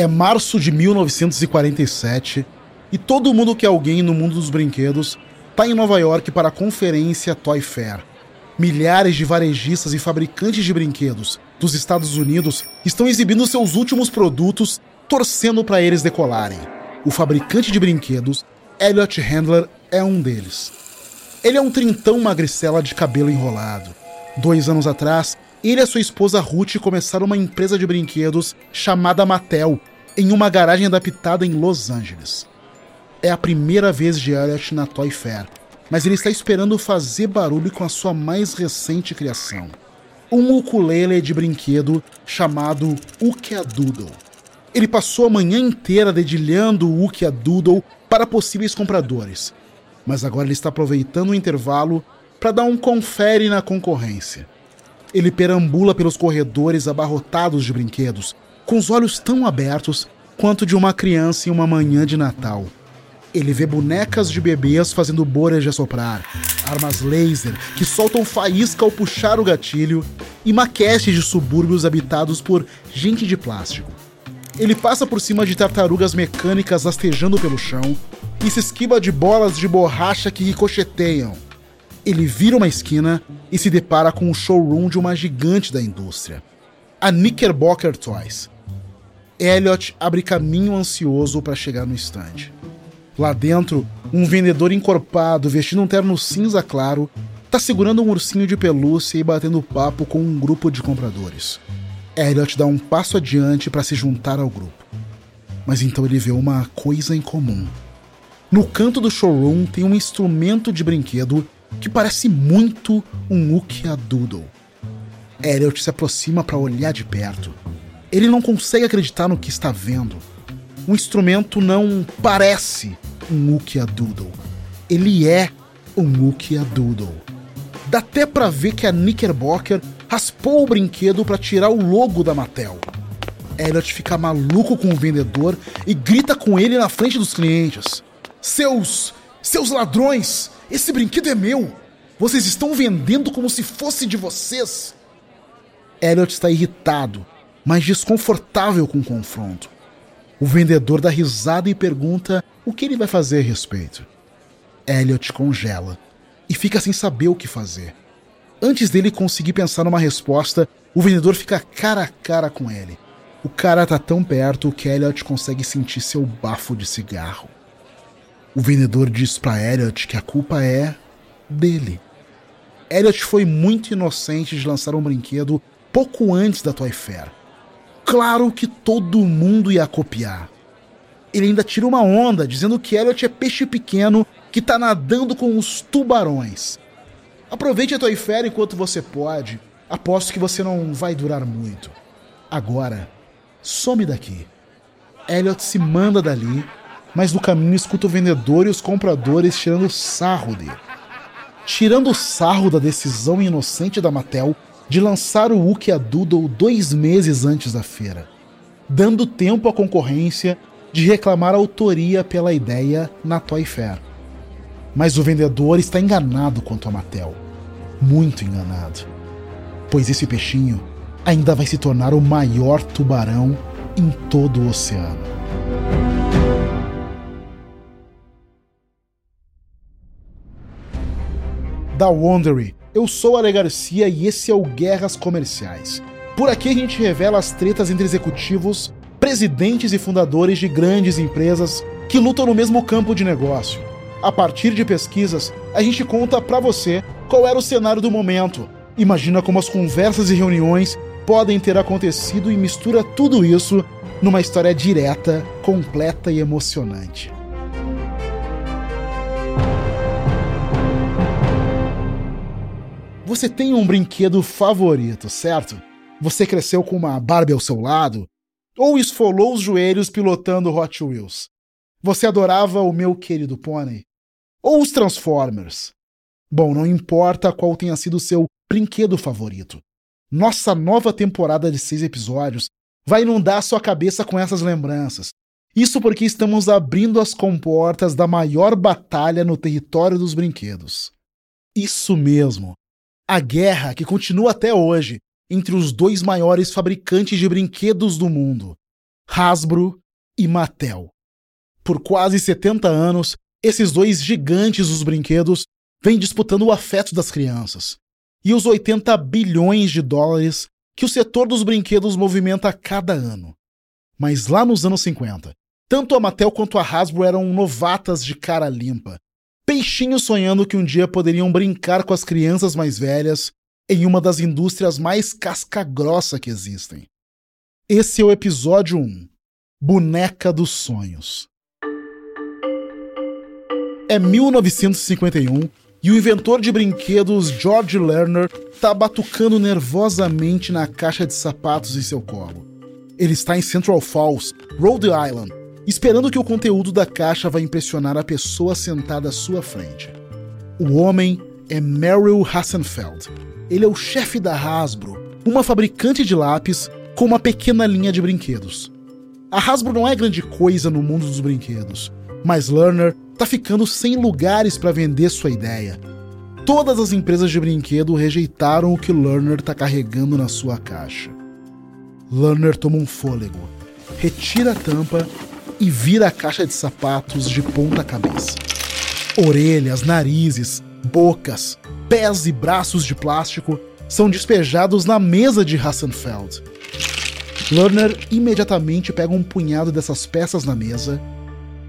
É março de 1947 e todo mundo que é alguém no mundo dos brinquedos está em Nova York para a conferência Toy Fair. Milhares de varejistas e fabricantes de brinquedos dos Estados Unidos estão exibindo seus últimos produtos, torcendo para eles decolarem. O fabricante de brinquedos, Elliot Handler, é um deles. Ele é um trintão magricela de cabelo enrolado. Dois anos atrás, ele e sua esposa Ruth começaram uma empresa de brinquedos chamada Mattel, em uma garagem adaptada em Los Angeles. É a primeira vez de Elliot na Toy Fair, mas ele está esperando fazer barulho com a sua mais recente criação. Um ukulele de brinquedo chamado Ukia Doodle. Ele passou a manhã inteira dedilhando o Ukia Doodle para possíveis compradores, mas agora ele está aproveitando o intervalo para dar um confere na concorrência. Ele perambula pelos corredores abarrotados de brinquedos, com os olhos tão abertos quanto de uma criança em uma manhã de Natal. Ele vê bonecas de bebês fazendo bolhas de assoprar, armas laser que soltam faísca ao puxar o gatilho e maquetes de subúrbios habitados por gente de plástico. Ele passa por cima de tartarugas mecânicas rastejando pelo chão e se esquiva de bolas de borracha que ricocheteiam ele vira uma esquina e se depara com o showroom de uma gigante da indústria, a Knickerbocker Toys. Elliot abre caminho ansioso para chegar no stand. Lá dentro, um vendedor encorpado, vestindo um terno cinza claro, está segurando um ursinho de pelúcia e batendo papo com um grupo de compradores. Elliot dá um passo adiante para se juntar ao grupo. Mas então ele vê uma coisa em comum. No canto do showroom tem um instrumento de brinquedo que parece muito um Ukia Doodle. Elliot se aproxima para olhar de perto. Ele não consegue acreditar no que está vendo. O instrumento não parece um Ukia Doodle. Ele é um Ukia Doodle. Dá até para ver que a Knickerbocker raspou o brinquedo para tirar o logo da Mattel. Elliot fica maluco com o vendedor e grita com ele na frente dos clientes. Seus. seus ladrões! Esse brinquedo é meu! Vocês estão vendendo como se fosse de vocês! Elliot está irritado, mas desconfortável com o confronto. O vendedor dá risada e pergunta o que ele vai fazer a respeito. Elliot congela e fica sem saber o que fazer. Antes dele conseguir pensar numa resposta, o vendedor fica cara a cara com ele. O cara tá tão perto que Elliot consegue sentir seu bafo de cigarro. O vendedor diz para Elliot que a culpa é dele. Elliot foi muito inocente de lançar um brinquedo pouco antes da Toy Fair. Claro que todo mundo ia copiar. Ele ainda tira uma onda dizendo que Elliot é peixe pequeno que tá nadando com os tubarões. Aproveite a Toy Fair enquanto você pode. Aposto que você não vai durar muito. Agora, some daqui. Elliot se manda dali mas no caminho escuta o vendedor e os compradores tirando sarro dele. Tirando sarro da decisão inocente da Mattel de lançar o Uki Doodle dois meses antes da feira, dando tempo à concorrência de reclamar autoria pela ideia na Toy Fair. Mas o vendedor está enganado quanto a Mattel. Muito enganado. Pois esse peixinho ainda vai se tornar o maior tubarão em todo o oceano. da Wondery. Eu sou Ale Garcia e esse é o Guerras Comerciais. Por aqui a gente revela as tretas entre executivos, presidentes e fundadores de grandes empresas que lutam no mesmo campo de negócio. A partir de pesquisas, a gente conta para você qual era o cenário do momento. Imagina como as conversas e reuniões podem ter acontecido e mistura tudo isso numa história direta, completa e emocionante. Você tem um brinquedo favorito, certo? Você cresceu com uma Barbie ao seu lado? Ou esfolou os joelhos pilotando Hot Wheels? Você adorava o meu querido pônei? Ou os Transformers? Bom, não importa qual tenha sido o seu brinquedo favorito. Nossa nova temporada de seis episódios vai inundar sua cabeça com essas lembranças. Isso porque estamos abrindo as comportas da maior batalha no território dos brinquedos. Isso mesmo a guerra que continua até hoje entre os dois maiores fabricantes de brinquedos do mundo, Hasbro e Mattel. Por quase 70 anos, esses dois gigantes dos brinquedos vêm disputando o afeto das crianças e os 80 bilhões de dólares que o setor dos brinquedos movimenta a cada ano. Mas lá nos anos 50, tanto a Mattel quanto a Hasbro eram novatas de cara limpa, peixinhos sonhando que um dia poderiam brincar com as crianças mais velhas em uma das indústrias mais casca-grossa que existem. Esse é o episódio 1 Boneca dos Sonhos. É 1951 e o inventor de brinquedos George Lerner está batucando nervosamente na caixa de sapatos em seu colo. Ele está em Central Falls, Rhode Island, esperando que o conteúdo da caixa vá impressionar a pessoa sentada à sua frente. O homem é Merrill Hassenfeld. Ele é o chefe da Hasbro, uma fabricante de lápis com uma pequena linha de brinquedos. A Hasbro não é grande coisa no mundo dos brinquedos, mas Lerner tá ficando sem lugares para vender sua ideia. Todas as empresas de brinquedo rejeitaram o que Lerner tá carregando na sua caixa. Lerner toma um fôlego, retira a tampa e vira a caixa de sapatos de ponta cabeça. Orelhas, narizes, bocas, pés e braços de plástico são despejados na mesa de Hassenfeld. Lerner imediatamente pega um punhado dessas peças na mesa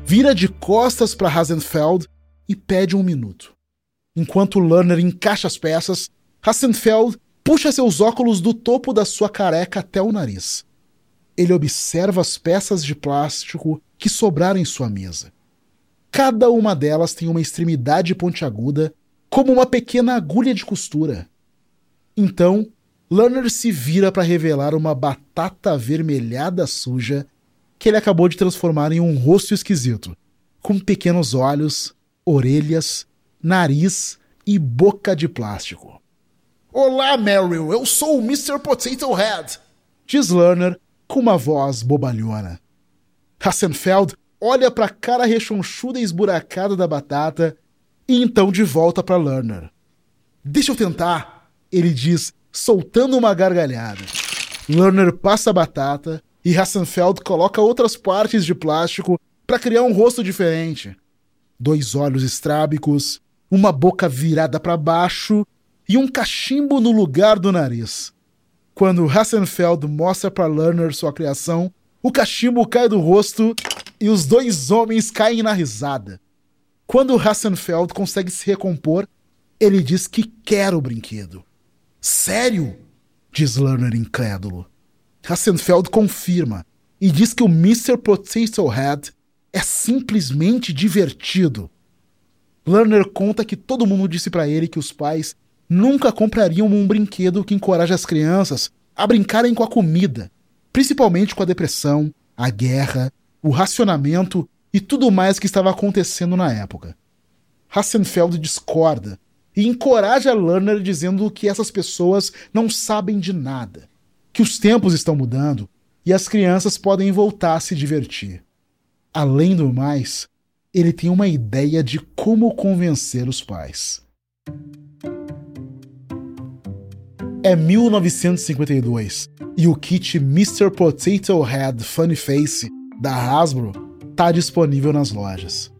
vira de costas para Hasenfeld e pede um minuto. Enquanto Lerner encaixa as peças, Hasenfeld puxa seus óculos do topo da sua careca até o nariz. Ele observa as peças de plástico que sobraram em sua mesa. Cada uma delas tem uma extremidade pontiaguda, como uma pequena agulha de costura. Então, Lerner se vira para revelar uma batata avermelhada suja que ele acabou de transformar em um rosto esquisito, com pequenos olhos, orelhas, nariz e boca de plástico. Olá, Merrill, eu sou o Mr. Potato Head, diz Lerner com uma voz bobalhona. Hassenfeld olha para a cara rechonchuda e esburacada da batata e então de volta para Lerner. Deixa eu tentar, ele diz, soltando uma gargalhada. Lerner passa a batata e Hassenfeld coloca outras partes de plástico para criar um rosto diferente. Dois olhos estrábicos, uma boca virada para baixo e um cachimbo no lugar do nariz. Quando Hassenfeld mostra para Lerner sua criação, o cachimbo cai do rosto e os dois homens caem na risada. Quando Hassenfeld consegue se recompor, ele diz que quer o brinquedo. Sério? diz Lerner incrédulo. Hassenfeld confirma e diz que o Mr. Potato Head é simplesmente divertido. Lerner conta que todo mundo disse para ele que os pais nunca comprariam um brinquedo que encoraje as crianças a brincarem com a comida, principalmente com a depressão, a guerra, o racionamento e tudo mais que estava acontecendo na época. Hassenfeld discorda e encoraja Lerner dizendo que essas pessoas não sabem de nada que os tempos estão mudando e as crianças podem voltar a se divertir. Além do mais, ele tem uma ideia de como convencer os pais. É 1952 e o kit Mr. Potato Head Funny Face da Hasbro está disponível nas lojas.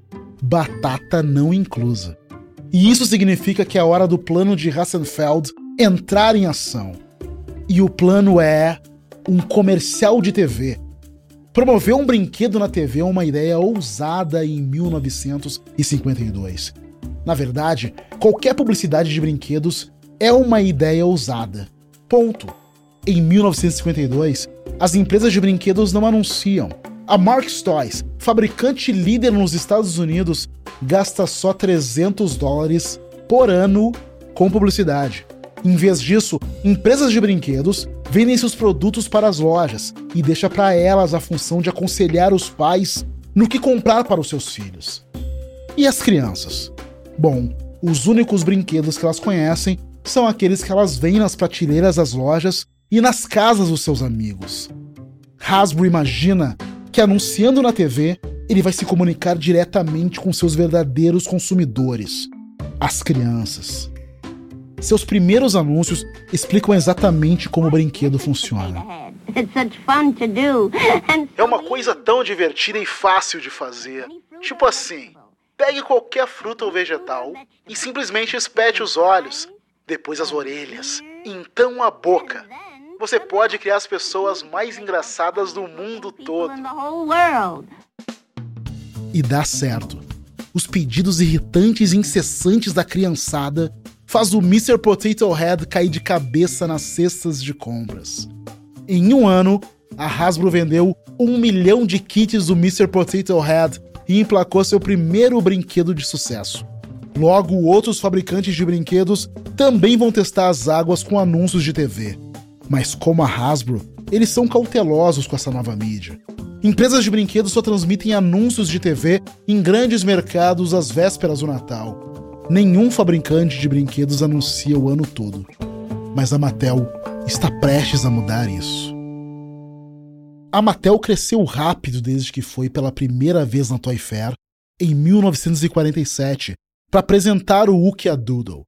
Batata não inclusa. E isso significa que é hora do plano de Hassenfeld entrar em ação e o plano é um comercial de TV. Promover um brinquedo na TV é uma ideia ousada em 1952. Na verdade, qualquer publicidade de brinquedos é uma ideia ousada. Ponto. Em 1952, as empresas de brinquedos não anunciam. A Marks Toys, fabricante líder nos Estados Unidos, gasta só 300 dólares por ano com publicidade. Em vez disso, empresas de brinquedos vendem seus produtos para as lojas e deixa para elas a função de aconselhar os pais no que comprar para os seus filhos. E as crianças? Bom, os únicos brinquedos que elas conhecem são aqueles que elas veem nas prateleiras das lojas e nas casas dos seus amigos. Hasbro imagina que anunciando na TV, ele vai se comunicar diretamente com seus verdadeiros consumidores, as crianças. Seus primeiros anúncios explicam exatamente como o brinquedo funciona. É uma coisa tão divertida e fácil de fazer. Tipo assim, pegue qualquer fruta ou vegetal e simplesmente espete os olhos, depois as orelhas, então a boca. Você pode criar as pessoas mais engraçadas do mundo todo. E dá certo. Os pedidos irritantes e incessantes da criançada faz o Mr. Potato Head cair de cabeça nas cestas de compras. Em um ano, a Hasbro vendeu um milhão de kits do Mr. Potato Head e emplacou seu primeiro brinquedo de sucesso. Logo, outros fabricantes de brinquedos também vão testar as águas com anúncios de TV. Mas como a Hasbro, eles são cautelosos com essa nova mídia. Empresas de brinquedos só transmitem anúncios de TV em grandes mercados às vésperas do Natal. Nenhum fabricante de brinquedos anuncia o ano todo. Mas a Mattel está prestes a mudar isso. A Mattel cresceu rápido desde que foi pela primeira vez na Toy Fair, em 1947, para apresentar o Ukia Doodle.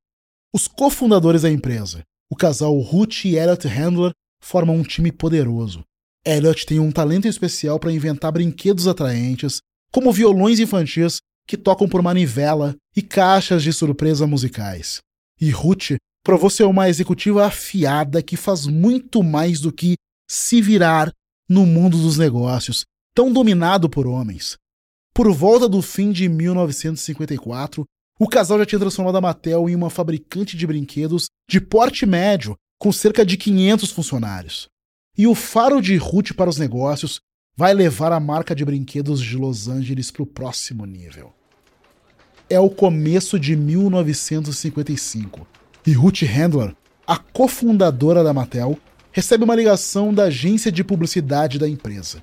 Os cofundadores da empresa, o casal Ruth e Elliot Handler, formam um time poderoso. Elliot tem um talento especial para inventar brinquedos atraentes, como violões infantis que tocam por manivela e caixas de surpresa musicais. E Ruth provou ser uma executiva afiada que faz muito mais do que se virar no mundo dos negócios, tão dominado por homens. Por volta do fim de 1954, o casal já tinha transformado a Mattel em uma fabricante de brinquedos de porte médio, com cerca de 500 funcionários. E o faro de Ruth para os negócios vai levar a marca de brinquedos de Los Angeles para o próximo nível. É o começo de 1955 e Ruth Handler, a cofundadora da Mattel, recebe uma ligação da agência de publicidade da empresa.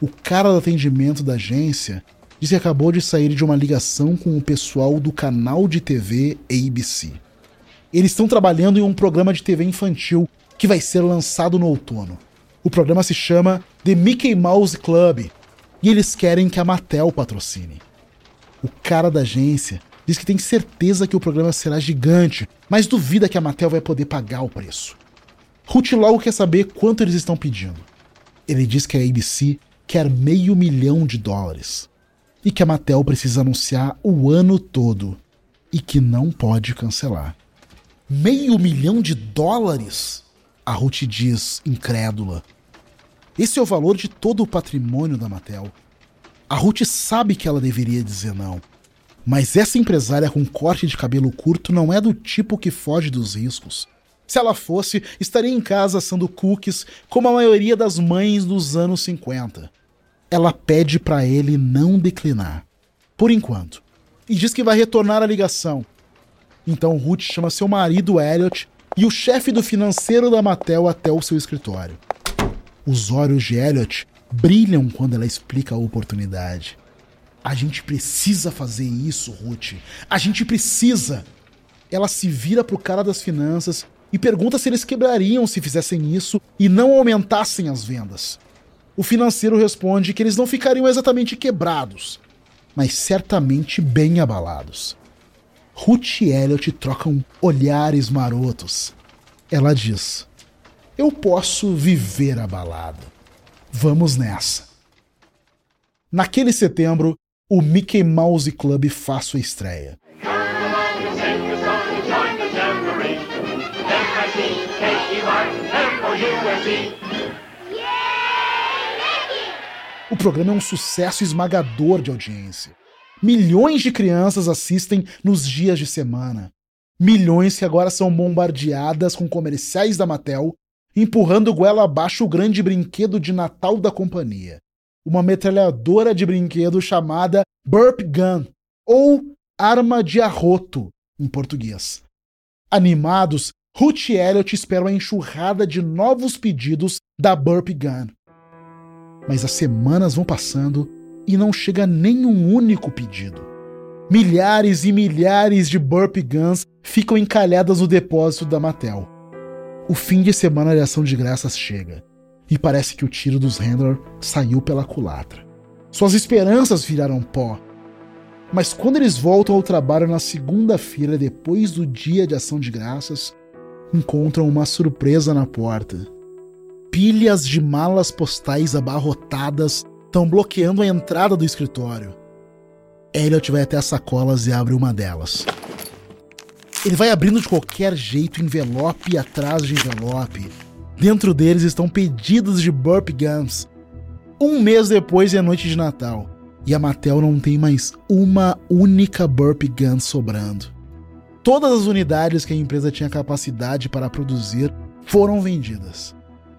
O cara do atendimento da agência diz que acabou de sair de uma ligação com o pessoal do canal de TV ABC. Eles estão trabalhando em um programa de TV infantil que vai ser lançado no outono. O programa se chama The Mickey Mouse Club e eles querem que a Mattel patrocine. O cara da agência diz que tem certeza que o programa será gigante, mas duvida que a Mattel vai poder pagar o preço. Ruth logo quer saber quanto eles estão pedindo. Ele diz que a ABC quer meio milhão de dólares e que a Mattel precisa anunciar o ano todo e que não pode cancelar. Meio milhão de dólares? A Ruth diz, incrédula. Esse é o valor de todo o patrimônio da Mattel. A Ruth sabe que ela deveria dizer não, mas essa empresária com corte de cabelo curto não é do tipo que foge dos riscos. Se ela fosse, estaria em casa assando cookies, como a maioria das mães dos anos 50. Ela pede para ele não declinar, por enquanto, e diz que vai retornar a ligação. Então Ruth chama seu marido Elliot e o chefe do financeiro da Mattel até o seu escritório. Os olhos de Elliot brilham quando ela explica a oportunidade. A gente precisa fazer isso, Ruth. A gente precisa. Ela se vira pro cara das finanças e pergunta se eles quebrariam se fizessem isso e não aumentassem as vendas. O financeiro responde que eles não ficariam exatamente quebrados, mas certamente bem abalados. Ruth e Elliot trocam olhares marotos. Ela diz: Eu posso viver abalado. Vamos nessa. Naquele setembro, o Mickey Mouse Club faz sua estreia. O programa é um sucesso esmagador de audiência. Milhões de crianças assistem nos dias de semana. Milhões que agora são bombardeadas com comerciais da Mattel, empurrando goela abaixo o grande brinquedo de Natal da companhia uma metralhadora de brinquedo chamada Burp Gun, ou arma de arroto, em português. Animados, Ruth e Elliot esperam a enxurrada de novos pedidos da Burp Gun. Mas as semanas vão passando e não chega nenhum único pedido. Milhares e milhares de Burp Guns ficam encalhadas no depósito da Mattel. O fim de semana de ação de graças chega e parece que o tiro dos Handler saiu pela culatra. Suas esperanças viraram pó. Mas quando eles voltam ao trabalho na segunda-feira, depois do dia de ação de graças, encontram uma surpresa na porta. Pilhas de malas postais abarrotadas estão bloqueando a entrada do escritório. Elliot vai até as sacolas e abre uma delas. Ele vai abrindo de qualquer jeito envelope atrás de envelope. Dentro deles estão pedidos de burp guns. Um mês depois é noite de Natal e a Mattel não tem mais uma única burp gun sobrando. Todas as unidades que a empresa tinha capacidade para produzir foram vendidas.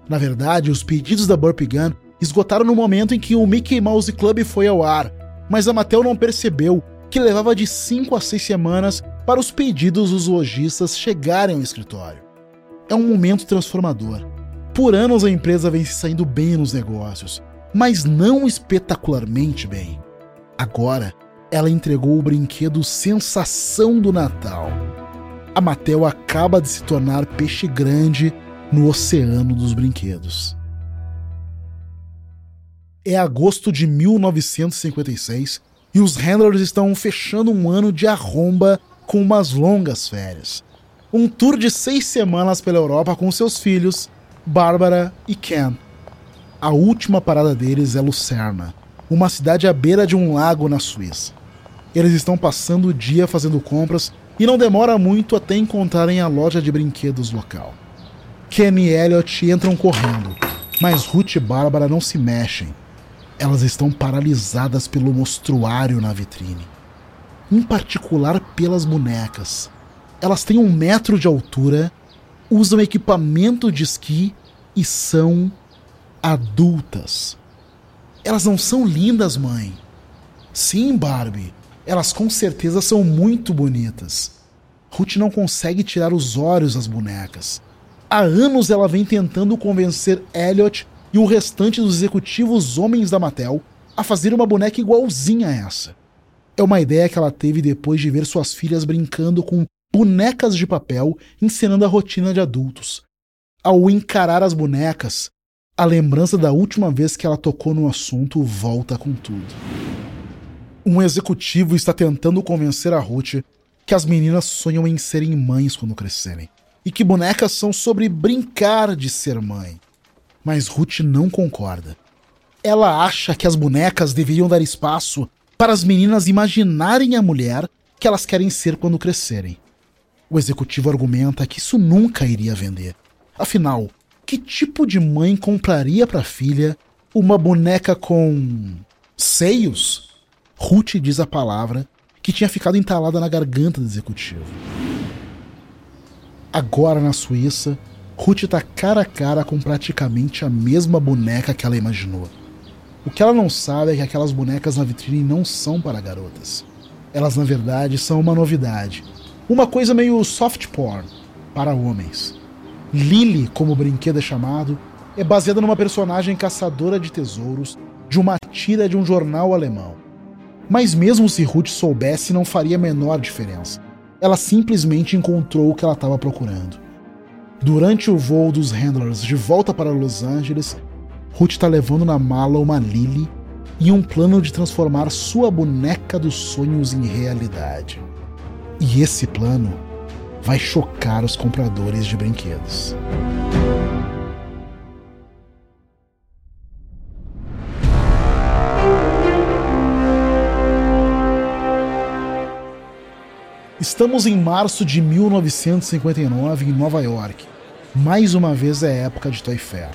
Na verdade, os pedidos da burp gun esgotaram no momento em que o Mickey Mouse Club foi ao ar, mas a Mattel não percebeu que levava de 5 a 6 semanas para os pedidos dos lojistas chegarem ao escritório. É um momento transformador. Por anos a empresa vem se saindo bem nos negócios, mas não espetacularmente bem. Agora, ela entregou o brinquedo sensação do Natal. A Mattel acaba de se tornar peixe grande no oceano dos brinquedos. É agosto de 1956 e os handlers estão fechando um ano de arromba com umas longas férias. Um tour de seis semanas pela Europa com seus filhos, Bárbara e Ken. A última parada deles é Lucerna, uma cidade à beira de um lago na Suíça. Eles estão passando o dia fazendo compras e não demora muito até encontrarem a loja de brinquedos local. Ken e Elliot entram correndo, mas Ruth e Bárbara não se mexem. Elas estão paralisadas pelo mostruário na vitrine em particular pelas bonecas. Elas têm um metro de altura, usam equipamento de esqui e são adultas. Elas não são lindas, mãe. Sim, Barbie, elas com certeza são muito bonitas. Ruth não consegue tirar os olhos das bonecas. Há anos ela vem tentando convencer Elliot e o restante dos executivos homens da Mattel a fazer uma boneca igualzinha a essa. É uma ideia que ela teve depois de ver suas filhas brincando com bonecas de papel encenando a rotina de adultos. Ao encarar as bonecas, a lembrança da última vez que ela tocou no assunto volta com tudo. Um executivo está tentando convencer a Ruth que as meninas sonham em serem mães quando crescerem e que bonecas são sobre brincar de ser mãe. Mas Ruth não concorda. Ela acha que as bonecas deveriam dar espaço para as meninas imaginarem a mulher que elas querem ser quando crescerem. O executivo argumenta que isso nunca iria vender. Afinal, que tipo de mãe compraria para a filha uma boneca com seios? Ruth diz a palavra que tinha ficado entalada na garganta do executivo. Agora na Suíça, Ruth está cara a cara com praticamente a mesma boneca que ela imaginou. O que ela não sabe é que aquelas bonecas na vitrine não são para garotas. Elas, na verdade, são uma novidade. Uma coisa meio soft porn para homens. Lily, como o brinquedo é chamado, é baseada numa personagem caçadora de tesouros de uma tira de um jornal alemão. Mas mesmo se Ruth soubesse, não faria a menor diferença. Ela simplesmente encontrou o que ela estava procurando. Durante o voo dos handlers de volta para Los Angeles, Ruth está levando na mala uma Lily e um plano de transformar sua boneca dos sonhos em realidade. E esse plano vai chocar os compradores de brinquedos. Estamos em março de 1959 em Nova York. Mais uma vez é época de Toy Fair.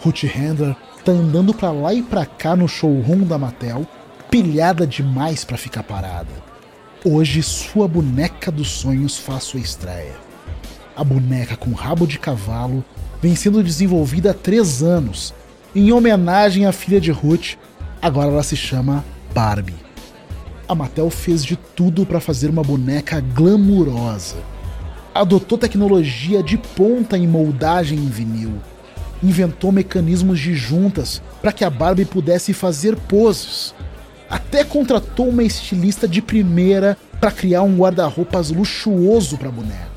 Ruth Handler tá andando para lá e para cá no showroom da Mattel, pilhada demais para ficar parada. Hoje sua boneca dos sonhos faz sua estreia. A boneca com rabo de cavalo vem sendo desenvolvida há três anos, em homenagem à filha de Ruth, agora ela se chama Barbie. A Mattel fez de tudo para fazer uma boneca glamurosa. Adotou tecnologia de ponta em moldagem em vinil, inventou mecanismos de juntas para que a Barbie pudesse fazer poses. Até contratou uma estilista de primeira para criar um guarda-roupas luxuoso para a boneca.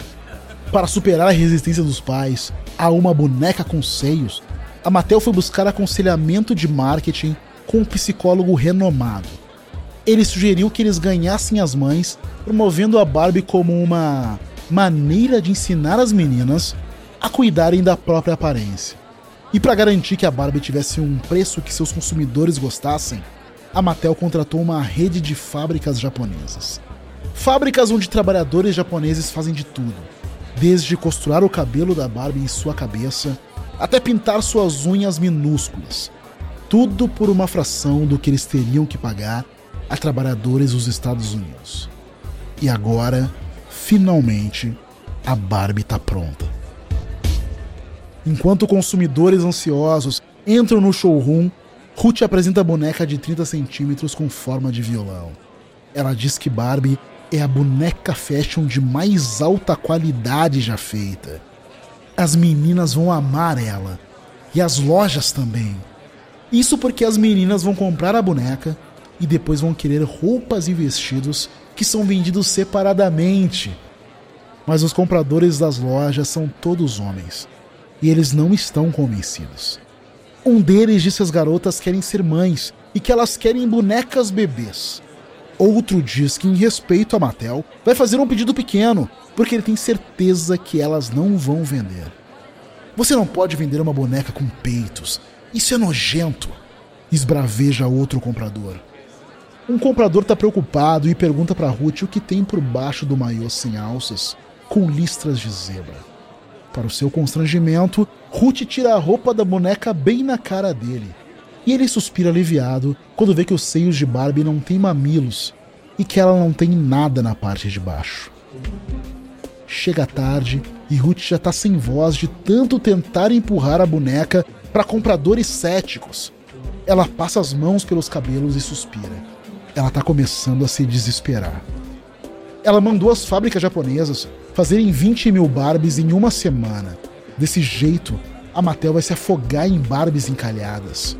Para superar a resistência dos pais a uma boneca com seios, a Mattel foi buscar aconselhamento de marketing com um psicólogo renomado. Ele sugeriu que eles ganhassem as mães, promovendo a Barbie como uma maneira de ensinar as meninas a cuidarem da própria aparência. E para garantir que a Barbie tivesse um preço que seus consumidores gostassem, a Mattel contratou uma rede de fábricas japonesas. Fábricas onde trabalhadores japoneses fazem de tudo, desde costurar o cabelo da Barbie em sua cabeça até pintar suas unhas minúsculas. Tudo por uma fração do que eles teriam que pagar a trabalhadores dos Estados Unidos. E agora, finalmente, a Barbie está pronta. Enquanto consumidores ansiosos entram no showroom, Ruth apresenta a boneca de 30 centímetros com forma de violão. Ela diz que Barbie é a boneca fashion de mais alta qualidade já feita. As meninas vão amar ela. E as lojas também. Isso porque as meninas vão comprar a boneca e depois vão querer roupas e vestidos que são vendidos separadamente. Mas os compradores das lojas são todos homens. E eles não estão convencidos. Um deles disse às garotas querem ser mães e que elas querem bonecas bebês. Outro diz que, em respeito a Mattel, vai fazer um pedido pequeno, porque ele tem certeza que elas não vão vender. Você não pode vender uma boneca com peitos. Isso é nojento. Esbraveja outro comprador. Um comprador está preocupado e pergunta para Ruth o que tem por baixo do maiô sem alças, com listras de zebra. Para o seu constrangimento, Ruth tira a roupa da boneca bem na cara dele e ele suspira aliviado quando vê que os seios de Barbie não têm mamilos e que ela não tem nada na parte de baixo. Chega tarde e Ruth já tá sem voz de tanto tentar empurrar a boneca para compradores céticos. Ela passa as mãos pelos cabelos e suspira. Ela tá começando a se desesperar. Ela mandou as fábricas japonesas fazerem 20 mil Barbies em uma semana. Desse jeito, a Mattel vai se afogar em Barbies encalhadas.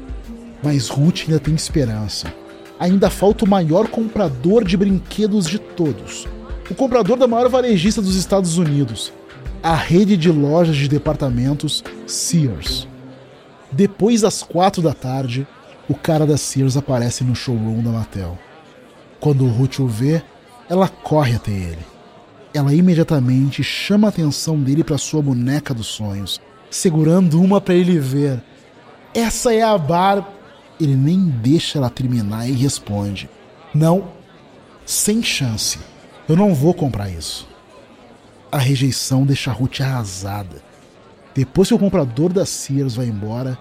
Mas Ruth ainda tem esperança. Ainda falta o maior comprador de brinquedos de todos. O comprador da maior varejista dos Estados Unidos. A rede de lojas de departamentos Sears. Depois das quatro da tarde, o cara da Sears aparece no showroom da Mattel. Quando Ruth o vê, ela corre até ele. Ela imediatamente chama a atenção dele para sua boneca dos sonhos, segurando uma para ele ver. Essa é a Bar ele nem deixa ela terminar e responde: Não, sem chance. Eu não vou comprar isso. A rejeição deixa Ruth arrasada. Depois que o comprador da Sears vai embora,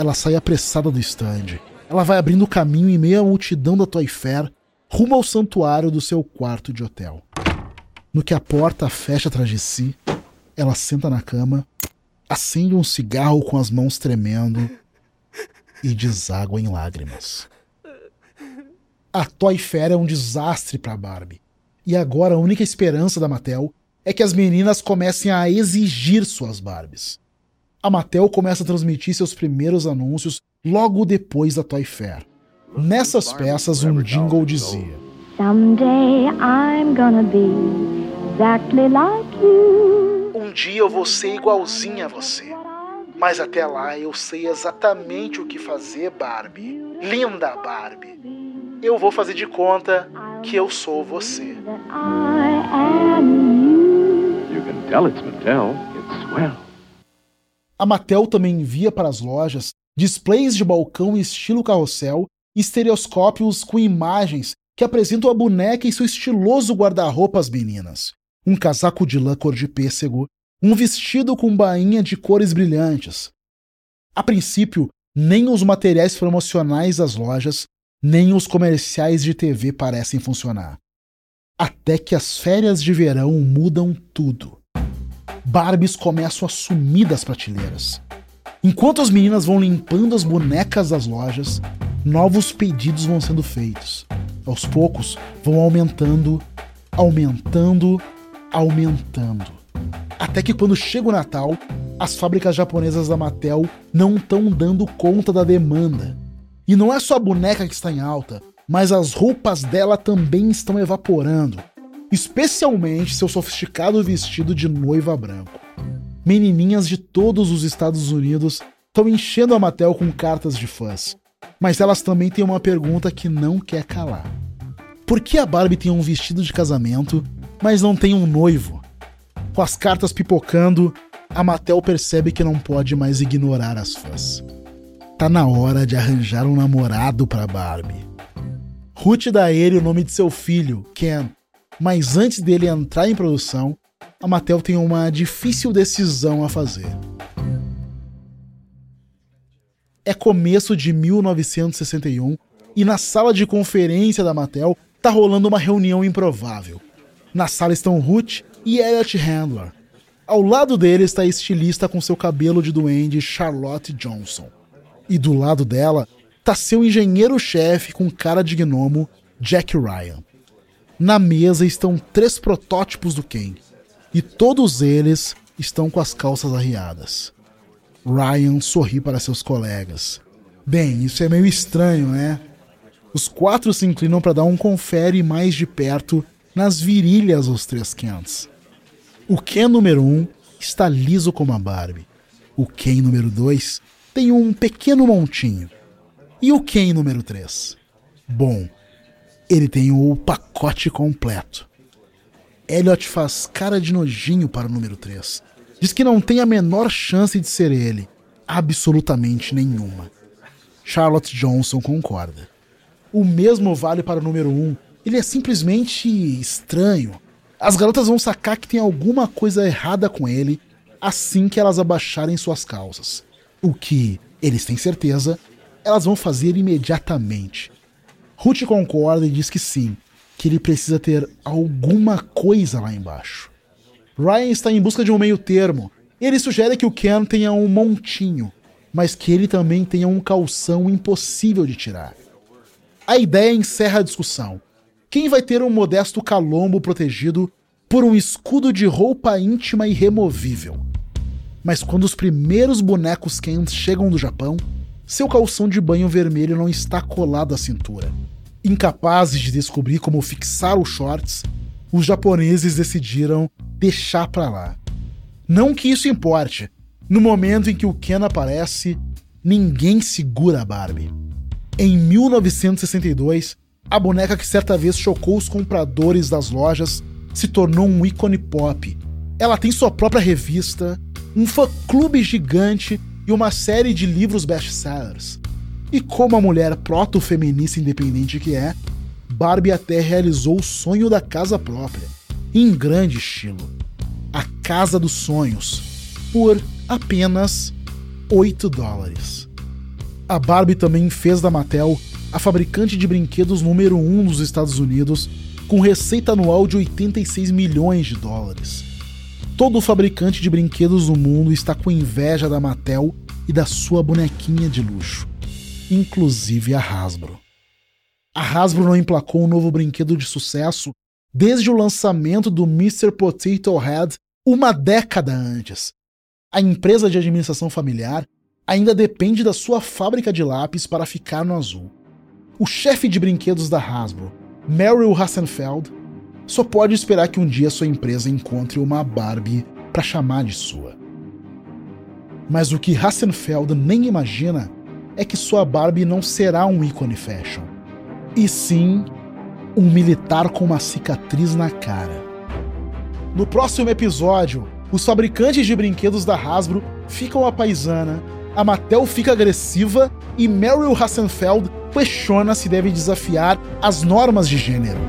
ela sai apressada do stand. Ela vai abrindo caminho em meio à multidão da Toy Fair, rumo ao santuário do seu quarto de hotel. No que a porta fecha atrás de si, ela senta na cama, acende um cigarro com as mãos tremendo e deságua em lágrimas. A Toy Fair é um desastre para Barbie. E agora a única esperança da Mattel é que as meninas comecem a exigir suas Barbies. A Mattel começa a transmitir seus primeiros anúncios logo depois da Toy Fair. Nessas peças, um jingle dizia: Someday I'm gonna be exactly like you. Um dia eu vou ser igualzinha a você. Mas até lá eu sei exatamente o que fazer, Barbie. Linda Barbie. Eu vou fazer de conta que eu sou você. A Mattel também envia para as lojas displays de balcão estilo carrossel e estereoscópios com imagens que apresentam a boneca e seu estiloso guarda-roupa às meninas. Um casaco de lã cor de pêssego um vestido com bainha de cores brilhantes. A princípio, nem os materiais promocionais das lojas, nem os comerciais de TV parecem funcionar. Até que as férias de verão mudam tudo. Barbies começam a sumir das prateleiras. Enquanto as meninas vão limpando as bonecas das lojas, novos pedidos vão sendo feitos. Aos poucos, vão aumentando, aumentando, aumentando. Até que quando chega o Natal, as fábricas japonesas da Mattel não estão dando conta da demanda. E não é só a boneca que está em alta, mas as roupas dela também estão evaporando, especialmente seu sofisticado vestido de noiva branco. Menininhas de todos os Estados Unidos estão enchendo a Mattel com cartas de fãs, mas elas também têm uma pergunta que não quer calar. Por que a Barbie tem um vestido de casamento, mas não tem um noivo? com as cartas pipocando, a Mattel percebe que não pode mais ignorar as fãs. Tá na hora de arranjar um namorado para Barbie. Ruth dá a ele o nome de seu filho, Ken, mas antes dele entrar em produção, a Mattel tem uma difícil decisão a fazer. É começo de 1961 e na sala de conferência da Mattel tá rolando uma reunião improvável. Na sala estão Ruth e Elliot Handler, ao lado dele está a estilista com seu cabelo de duende Charlotte Johnson. E do lado dela está seu engenheiro-chefe com cara de gnomo Jack Ryan. Na mesa estão três protótipos do Ken. E todos eles estão com as calças arriadas. Ryan sorri para seus colegas. Bem, isso é meio estranho, né? Os quatro se inclinam para dar um confere mais de perto nas virilhas dos três Kents. O Ken número 1 um está liso como a Barbie. O Ken número 2 tem um pequeno montinho. E o Ken número 3? Bom, ele tem o pacote completo. Elliot faz cara de nojinho para o número 3. Diz que não tem a menor chance de ser ele. Absolutamente nenhuma. Charlotte Johnson concorda. O mesmo vale para o número 1. Ele é simplesmente estranho, as garotas vão sacar que tem alguma coisa errada com ele assim que elas abaixarem suas calças. O que, eles têm certeza, elas vão fazer imediatamente. Ruth concorda e diz que sim, que ele precisa ter alguma coisa lá embaixo. Ryan está em busca de um meio termo. Ele sugere que o Ken tenha um montinho, mas que ele também tenha um calção impossível de tirar. A ideia encerra a discussão quem vai ter um modesto calombo protegido por um escudo de roupa íntima e removível. Mas quando os primeiros bonecos Kens chegam do Japão, seu calção de banho vermelho não está colado à cintura. Incapazes de descobrir como fixar os shorts, os japoneses decidiram deixar para lá. Não que isso importe. No momento em que o Ken aparece, ninguém segura a Barbie. Em 1962, a boneca que certa vez chocou os compradores das lojas se tornou um ícone pop. Ela tem sua própria revista, um fã-clube gigante e uma série de livros best-sellers. E como a mulher proto-feminista independente que é, Barbie até realizou o sonho da casa própria, em grande estilo. A Casa dos Sonhos, por apenas 8 dólares. A Barbie também fez da Mattel a fabricante de brinquedos número 1 um nos Estados Unidos, com receita anual de 86 milhões de dólares. Todo fabricante de brinquedos no mundo está com inveja da Mattel e da sua bonequinha de luxo, inclusive a Hasbro. A Hasbro não emplacou um novo brinquedo de sucesso desde o lançamento do Mr. Potato Head uma década antes. A empresa de administração familiar ainda depende da sua fábrica de lápis para ficar no azul o chefe de brinquedos da Hasbro, Meryl Hassenfeld, só pode esperar que um dia sua empresa encontre uma Barbie para chamar de sua. Mas o que Hassenfeld nem imagina é que sua Barbie não será um ícone fashion, e sim um militar com uma cicatriz na cara. No próximo episódio, os fabricantes de brinquedos da Hasbro ficam a paisana, a Mattel fica agressiva e Meryl Hassenfeld questiona se deve desafiar as normas de gênero.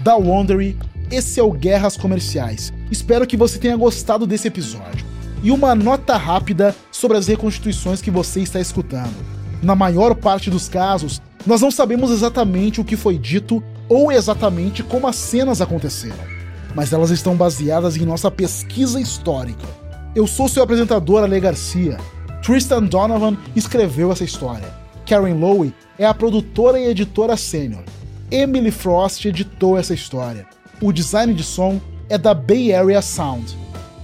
Da Wondery, esse é o Guerras Comerciais. Espero que você tenha gostado desse episódio. E uma nota rápida sobre as reconstituições que você está escutando. Na maior parte dos casos, nós não sabemos exatamente o que foi dito ou exatamente como as cenas aconteceram, mas elas estão baseadas em nossa pesquisa histórica eu sou seu apresentador, Ale Garcia. Tristan Donovan escreveu essa história. Karen Lowe é a produtora e editora sênior. Emily Frost editou essa história. O design de som é da Bay Area Sound.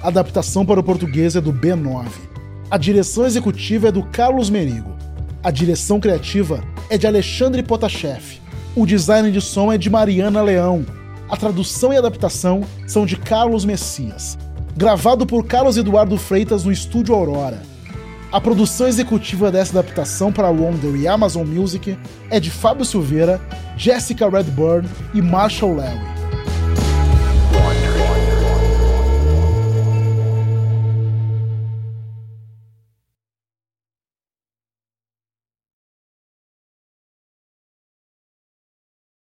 A adaptação para o português é do B9. A direção executiva é do Carlos Merigo. A direção criativa é de Alexandre Potashev. O design de som é de Mariana Leão. A tradução e adaptação são de Carlos Messias gravado por Carlos Eduardo Freitas no estúdio Aurora. A produção executiva dessa adaptação para Wonder e Amazon Music é de Fábio Silveira, Jessica Redburn e Marshall Larry.